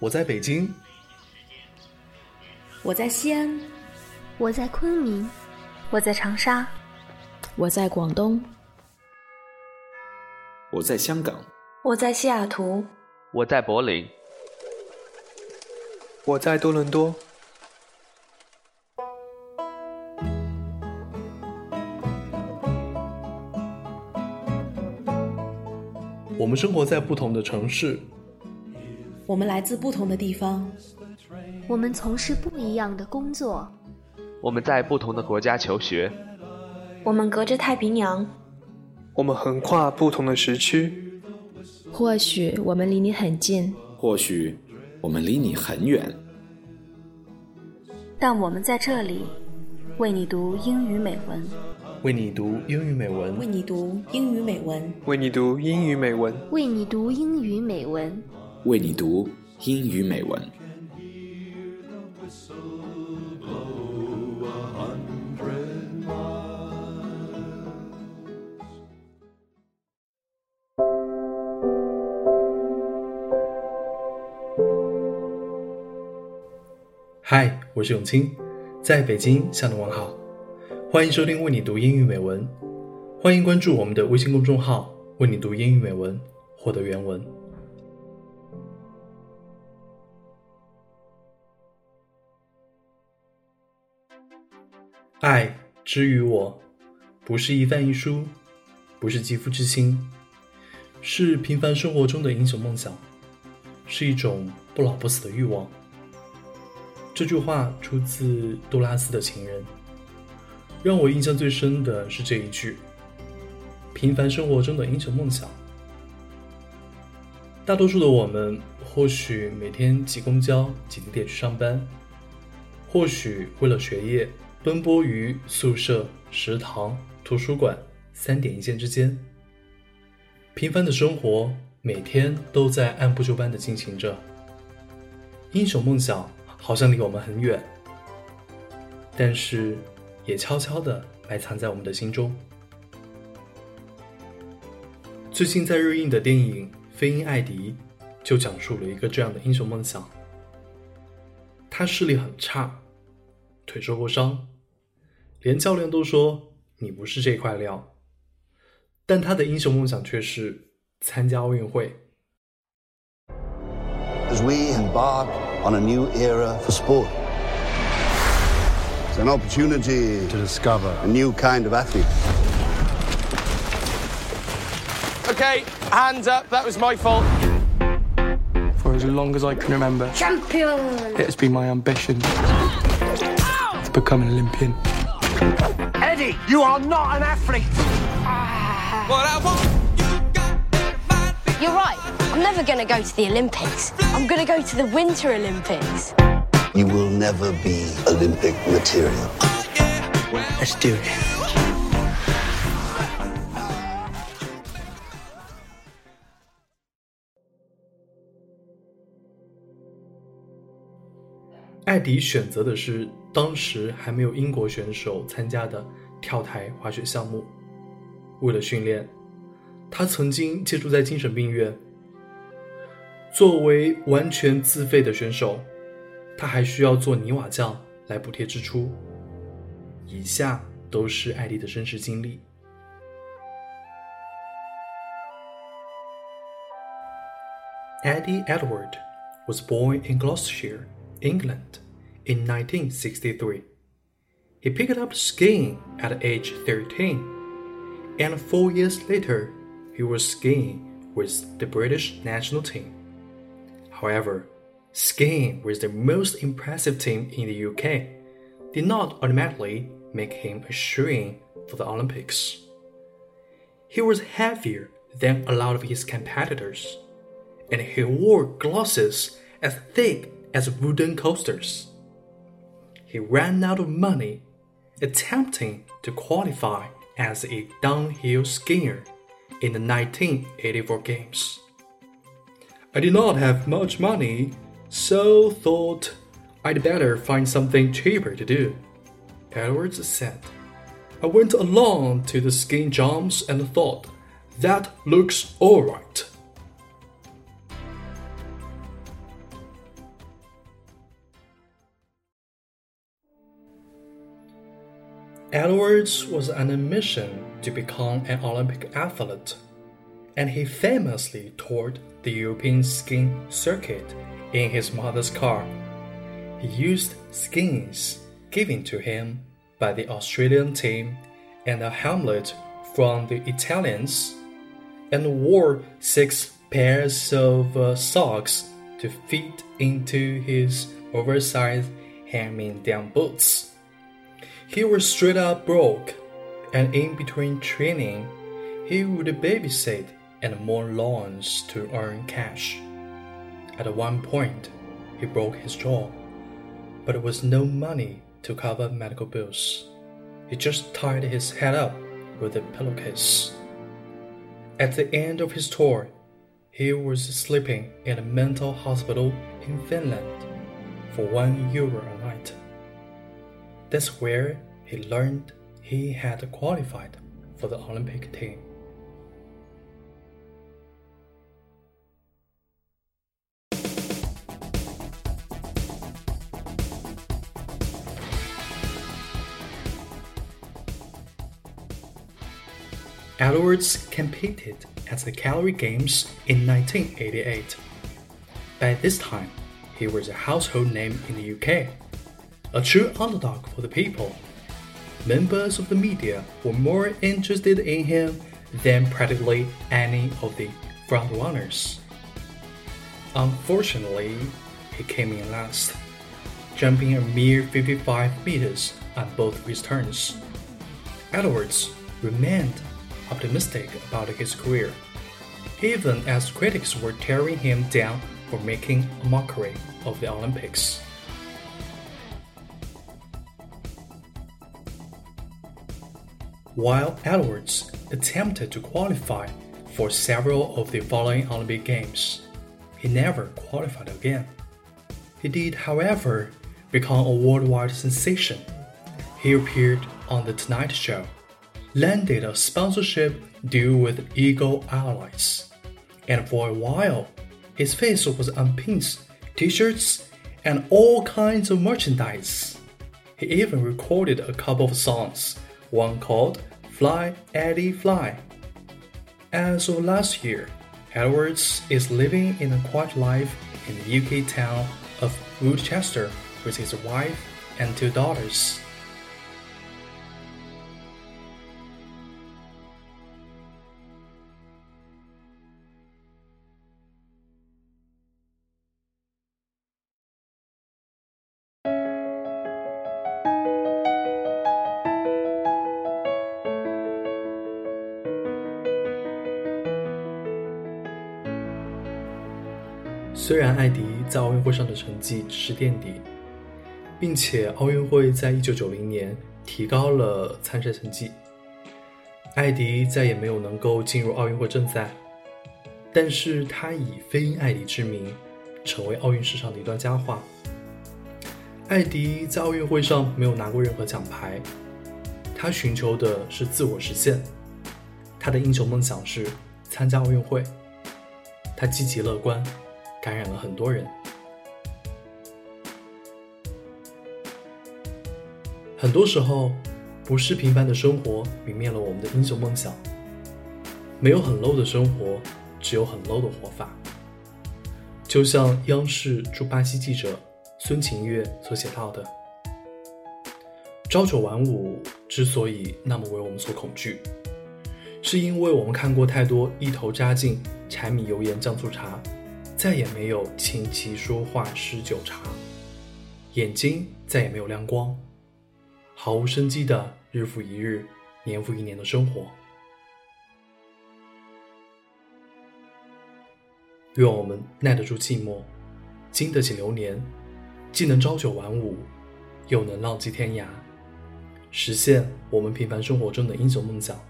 我在北京，我在西安，我在昆明，我在长沙，我在广东，我在香港，我在西雅图，我在柏林，我在多伦多。我们生活在不同的城市，我们来自不同的地方，我们从事不一样的工作，我们在不同的国家求学，我们隔着太平洋，我们横跨不同的时区，或许我们离你很近，或许我们离你很远，但我们在这里为你读英语美文。为你读英语美文，为你读英语美文，为你读英语美文，为你读英语美文，为你读英语美文。嗨，我是永清，在北京向你问好。欢迎收听《为你读英语美文》，欢迎关注我们的微信公众号“为你读英语美文”，获得原文。爱之于我，不是一饭一书，不是肌肤之亲，是平凡生活中的英雄梦想，是一种不老不死的欲望。这句话出自杜拉斯的《情人》。让我印象最深的是这一句：“平凡生活中的英雄梦想。”大多数的我们，或许每天挤公交、挤地铁去上班，或许为了学业奔波于宿舍、食堂、图书馆三点一线之间。平凡的生活每天都在按部就班的进行着。英雄梦想好像离我们很远，但是。也悄悄地埋藏在我们的心中。最近在热映的电影《飞鹰艾迪》就讲述了一个这样的英雄梦想。他视力很差，腿受过伤，连教练都说你不是这块料。但他的英雄梦想却是参加奥运会。As we embark on a new era for sport. it's an opportunity to discover a new kind of athlete. Okay, hands up. That was my fault. For as long as I can remember, champion. It has been my ambition become an Olympian. Eddie, you are not an athlete. You're right. I'm never going to go to the Olympics. I'm going to go to the Winter Olympics. You will never be Olympic material. Let's do it. 艾迪选择的是当时还没有英国选手参加的跳台滑雪项目。为了训练，他曾经借住在精神病院。作为完全自费的选手。他还需要做泥瓦匠来补贴支出。以下都是艾迪的真实经历。Eddie Edward was born in Gloucestershire, England, in 1963. He picked up skiing at age 13, and four years later, he was skiing with the British national team. However, skiing with the most impressive team in the UK did not automatically make him a shoo for the Olympics. He was heavier than a lot of his competitors, and he wore glasses as thick as wooden coasters. He ran out of money attempting to qualify as a downhill skier in the 1984 Games. I did not have much money so thought I'd better find something cheaper to do. Edwards said. I went along to the skiing jumps and thought, that looks alright. Edwards was on a mission to become an Olympic athlete, and he famously toured the European skiing circuit in his mother's car. He used skins given to him by the Australian team and a helmet from the Italians, and wore six pairs of uh, socks to fit into his oversized hand-me-down boots. He was straight up broke, and in between training, he would babysit and mow lawns to earn cash. At one point, he broke his jaw, but there was no money to cover medical bills. He just tied his head up with a pillowcase. At the end of his tour, he was sleeping in a mental hospital in Finland for one euro a night. That's where he learned he had qualified for the Olympic team. Edwards competed at the Calgary Games in 1988. By this time, he was a household name in the UK, a true underdog for the people. Members of the media were more interested in him than practically any of the frontrunners. Unfortunately, he came in last, jumping a mere 55 meters on both his turns. Edwards remained optimistic about his career, even as critics were tearing him down for making a mockery of the Olympics. While Edwards attempted to qualify for several of the following Olympic Games, he never qualified again. He did, however, become a worldwide sensation. He appeared on The Tonight Show, landed a sponsorship deal with Eagle Airlines, and for a while, his face was on pins, t shirts, and all kinds of merchandise. He even recorded a couple of songs, one called Fly Eddie Fly. As of last year, Edwards is living in a quiet life in the UK town of Woodchester with his wife and two daughters. 虽然艾迪在奥运会上的成绩只是垫底，并且奥运会在一九九零年提高了参赛成绩，艾迪再也没有能够进入奥运会正赛，但是他以飞鹰艾迪之名，成为奥运史上的一段佳话。艾迪在奥运会上没有拿过任何奖牌，他寻求的是自我实现，他的英雄梦想是参加奥运会，他积极乐观。感染了很多人。很多时候，不是平凡的生活泯灭了我们的英雄梦想。没有很 low 的生活，只有很 low 的活法。就像央视驻巴西记者孙晴月所写到的：“朝九晚五之所以那么为我们所恐惧，是因为我们看过太多一头扎进柴米油盐酱醋茶。”再也没有琴棋书画诗酒茶，眼睛再也没有亮光，毫无生机的日复一日、年复一年的生活。愿我们耐得住寂寞，经得起流年，既能朝九晚五，又能浪迹天涯，实现我们平凡生活中的英雄梦想。